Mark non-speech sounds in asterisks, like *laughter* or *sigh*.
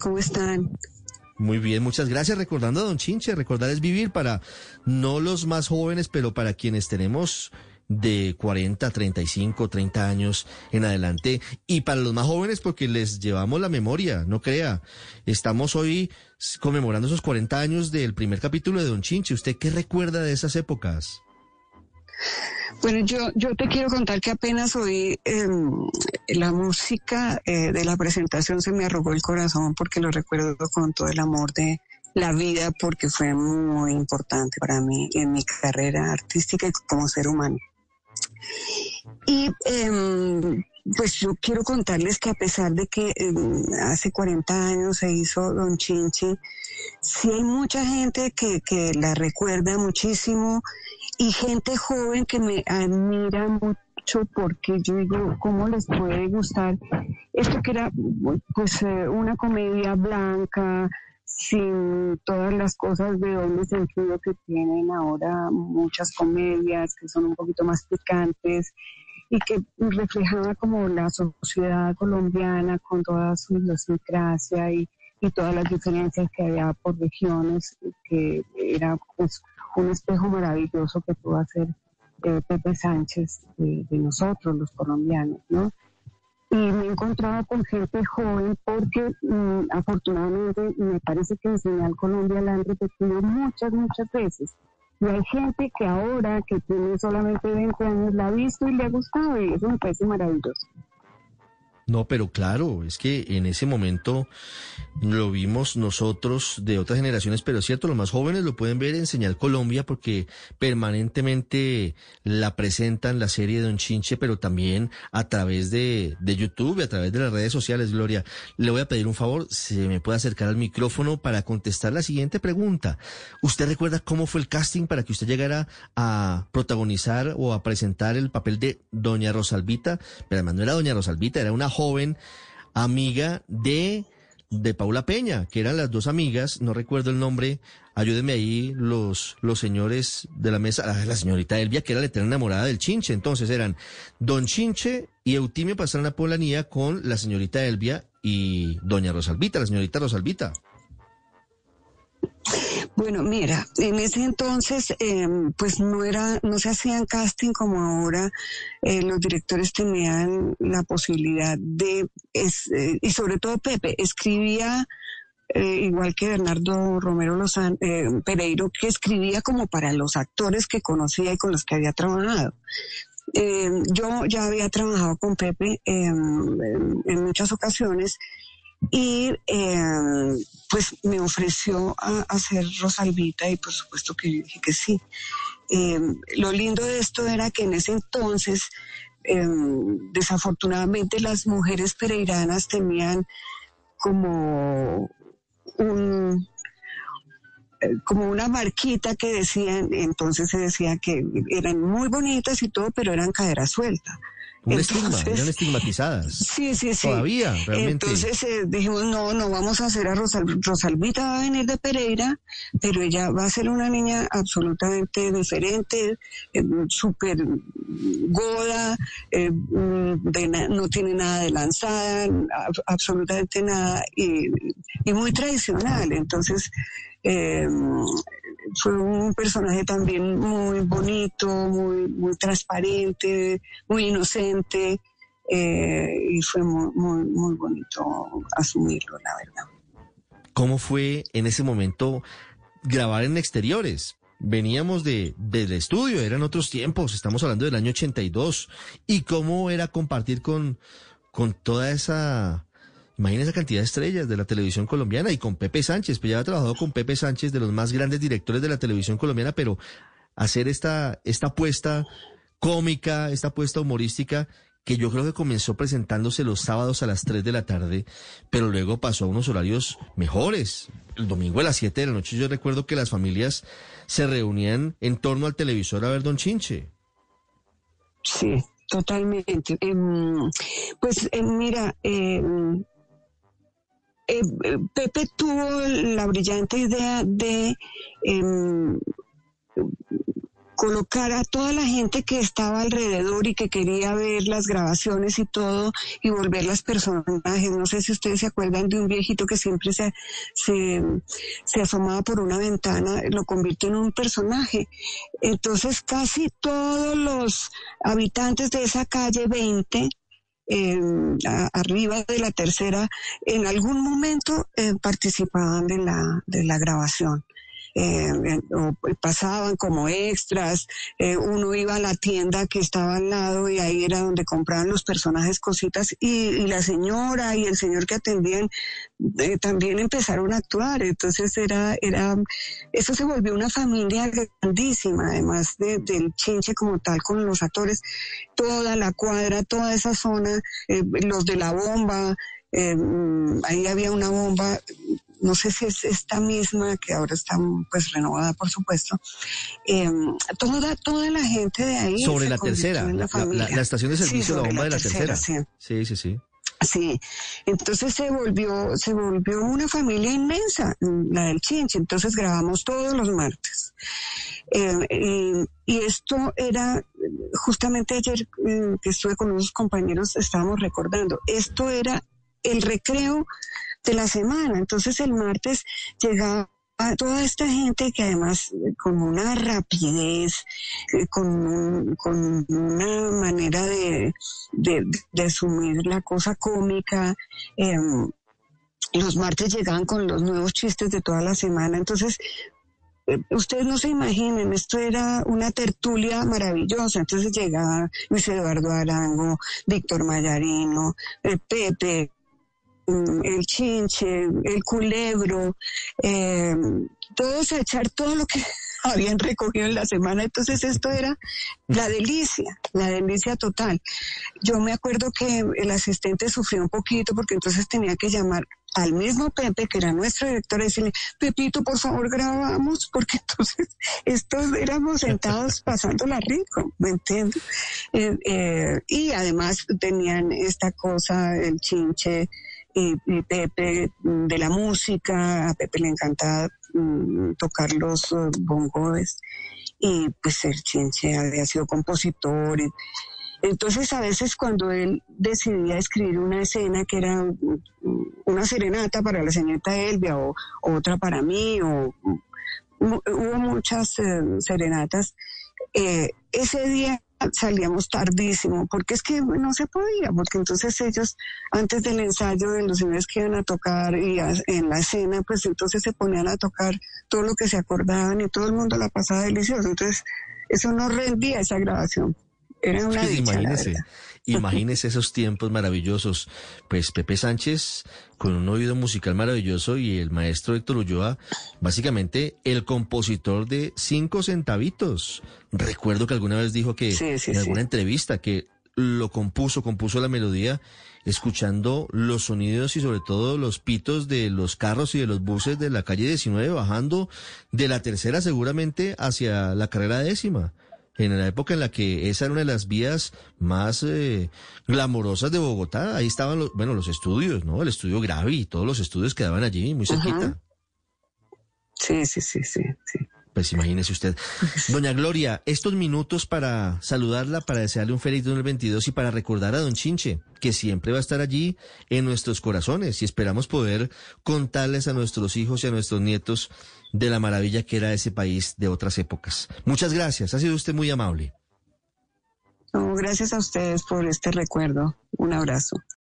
¿Cómo están? Muy bien, muchas gracias. Recordando a Don Chinche, recordar es vivir para no los más jóvenes, pero para quienes tenemos de 40, 35, 30 años en adelante. Y para los más jóvenes, porque les llevamos la memoria, no crea. Estamos hoy conmemorando esos 40 años del primer capítulo de Don Chinche. ¿Usted qué recuerda de esas épocas? Bueno, yo, yo te quiero contar que apenas oí em, la música eh, de la presentación se me arrugó el corazón porque lo recuerdo con todo el amor de la vida porque fue muy importante para mí en mi carrera artística y como ser humano. Y em, pues yo quiero contarles que a pesar de que em, hace 40 años se hizo Don Chinchi, sí hay mucha gente que, que la recuerda muchísimo y gente joven que me admira mucho porque yo digo, ¿cómo les puede gustar esto que era pues eh, una comedia blanca, sin todas las cosas de doble sentido que tienen ahora muchas comedias que son un poquito más picantes y que reflejaba como la sociedad colombiana con toda su idiosincrasia y, y todas las diferencias que había por regiones, que era pues, un espejo maravilloso que pudo hacer eh, Pepe Sánchez de, nosotros, los colombianos, ¿no? Y me he encontrado con gente joven porque mm, afortunadamente me parece que en Señal Colombia la han repetido muchas, muchas veces. Y hay gente que ahora, que tiene solamente 20 años, la ha visto y le ha gustado y eso me parece maravilloso. No, pero claro, es que en ese momento lo vimos nosotros de otras generaciones, pero es cierto, los más jóvenes lo pueden ver en Señal Colombia porque permanentemente la presentan la serie de Don Chinche, pero también a través de, de YouTube a través de las redes sociales, Gloria. Le voy a pedir un favor, se me puede acercar al micrófono para contestar la siguiente pregunta. ¿Usted recuerda cómo fue el casting para que usted llegara a protagonizar o a presentar el papel de Doña Rosalvita? Pero además no era Doña Rosalvita, era una joven amiga de, de Paula Peña, que eran las dos amigas, no recuerdo el nombre, ayúdenme ahí los, los señores de la mesa, la, señorita Elvia, que era la eterna enamorada del Chinche, entonces eran Don Chinche y Eutimio pasaron a Polanía con la señorita Elvia y Doña Rosalvita, la señorita Rosalvita. Bueno, mira, en ese entonces, em, pues no era, no se hacían casting como ahora. Eh, los directores tenían la posibilidad de, eh, y sobre todo Pepe, escribía eh, igual que Bernardo Romero Lozano, Pereiro, que escribía como para los actores que conocía y con los que había trabajado. Em, yo ya había trabajado con Pepe em, en muchas ocasiones y eh, pues me ofreció a, hacer Rosalvita y por supuesto que dije que sí. Eh, lo lindo de esto era que en ese entonces, eh, desafortunadamente, las mujeres pereiranas tenían como un como una marquita que decían, entonces se decía que eran muy bonitas y todo, pero eran cadera suelta. Un estigma, eran estigmatizadas. *laughs* Sí, sí, sí. Todavía, realmente. Entonces eh, dijimos, no, no vamos a hacer a Rosal, Rosalvita, va a venir de Pereira, pero ella va a ser una niña absolutamente diferente, eh, súper goda, eh, no tiene nada de lanzada, absolutamente nada, y, y muy tradicional. Entonces, eh, fue un personaje también muy bonito, muy, muy transparente, muy inocente, eh, y fue muy, muy, muy bonito asumirlo, la verdad. ¿Cómo fue en ese momento grabar en exteriores? Veníamos de, del estudio, eran otros tiempos, estamos hablando del año 82. ¿Y cómo era compartir con, con toda esa Imagínese esa cantidad de estrellas de la televisión colombiana y con Pepe Sánchez, pues ya ha trabajado con Pepe Sánchez, de los más grandes directores de la televisión colombiana, pero hacer esta, esta apuesta cómica, esta apuesta humorística, que yo creo que comenzó presentándose los sábados a las 3 de la tarde, pero luego pasó a unos horarios mejores. El domingo a las 7 de la noche yo recuerdo que las familias se reunían en torno al televisor a ver Don Chinche. Sí, totalmente. Em, pues eh, mira, em, eh, Pepe tuvo la brillante idea de em, colocar a toda la gente que estaba alrededor y que quería ver las grabaciones y todo y volver las personajes. No sé si ustedes se acuerdan de un viejito que siempre se, se, se asomaba por una ventana, lo convirtió en un personaje. Entonces casi todos los habitantes de esa calle 20 arriba de la tercera, en algún momento eh, participaban de la, de la grabación. Eh, o pasaban como extras, eh, uno iba a la tienda que estaba al lado y ahí era donde compraban los personajes cositas y, la señora y el señor que atendían eh, también empezaron a actuar, entonces era, era, eso se volvió una familia grandísima, además del chinche como tal con los actores, toda la cuadra, toda esa zona, los de la bomba, ahí había una bomba no sé si es esta misma, que ahora está pues renovada, por supuesto, em, toda, toda la gente de ahí. Sobre la tercera, la, estación de servicio, la bomba de la tercera. Sí. sí, sí, sí. Sí, entonces se volvió, se volvió una familia inmensa, la del Chinche, entonces grabamos todos los martes. Em, y, esto era, justamente ayer em, que estuve con unos compañeros, estábamos recordando, esto era el recreo de la semana. Entonces el martes llegaba toda esta gente que además eh, con una rapidez, eh, con, con una manera de, de, asumir la cosa cómica, em, los martes llegaban con los nuevos chistes de toda la semana. Entonces, eh, ustedes no se imaginen, esto era una tertulia maravillosa. Entonces llegaba Luis Eduardo Arango, Víctor Mayarino, Pepe, el chinche, el culebro, eh, todos a echar todo lo que *laughs* habían recogido en la semana. Entonces esto era la delicia, la delicia total. Yo me acuerdo que el asistente sufrió un poquito porque entonces tenía que llamar al mismo Pepe, que era nuestro director, y decirle, Pepito, por favor, grabamos, *laughs* porque entonces estos éramos sentados pasándola rico, ¿me entiendes? Eh, eh, y además tenían esta cosa, el chinche, y, Pepe mm, de la música, a Pepe le encantaba mm, tocar los uh, bongos y pues el Chinche había sido compositor. entonces a veces cuando él decidía escribir una escena que era mm, una serenata para la señorita Elvia o, otra para mí o hubo muchas eh, serenatas, eh, ese día salíamos tardísimo, porque es que no se podía, porque entonces ellos, antes del ensayo de los señores que iban a tocar y en la escena, pues entonces se ponían a tocar todo lo que se acordaban y todo el mundo la pasaba delicioso. Entonces, eso no rendía esa grabación. Era una imagínese, imagínese esos tiempos maravillosos. Pues Pepe Sánchez, con un oído musical maravilloso, y el maestro Héctor Ulloa, básicamente el compositor de cinco centavitos. Recuerdo que alguna vez dijo que en alguna entrevista que lo compuso, compuso la melodía, escuchando los sonidos y sobre todo los pitos de los carros y de los buses de la calle 19 bajando de la tercera seguramente hacia la carrera décima en la época en la que esa era una de las vías más eh, glamorosas de Bogotá. Ahí estaban los, bueno, los estudios, ¿no? El estudio Gravi todos los estudios quedaban allí, muy cerquita. Sí, sí, sí, sí, sí. Pues imagínese usted. Doña Gloria, estos minutos para saludarla, para desearle un feliz 2022 y para recordar a Don Chinche, que siempre va a estar allí en nuestros corazones y esperamos poder contarles a nuestros hijos y a nuestros nietos de la maravilla que era ese país de otras épocas. Muchas gracias, ha sido usted muy amable. gracias a ustedes por este recuerdo. Un abrazo.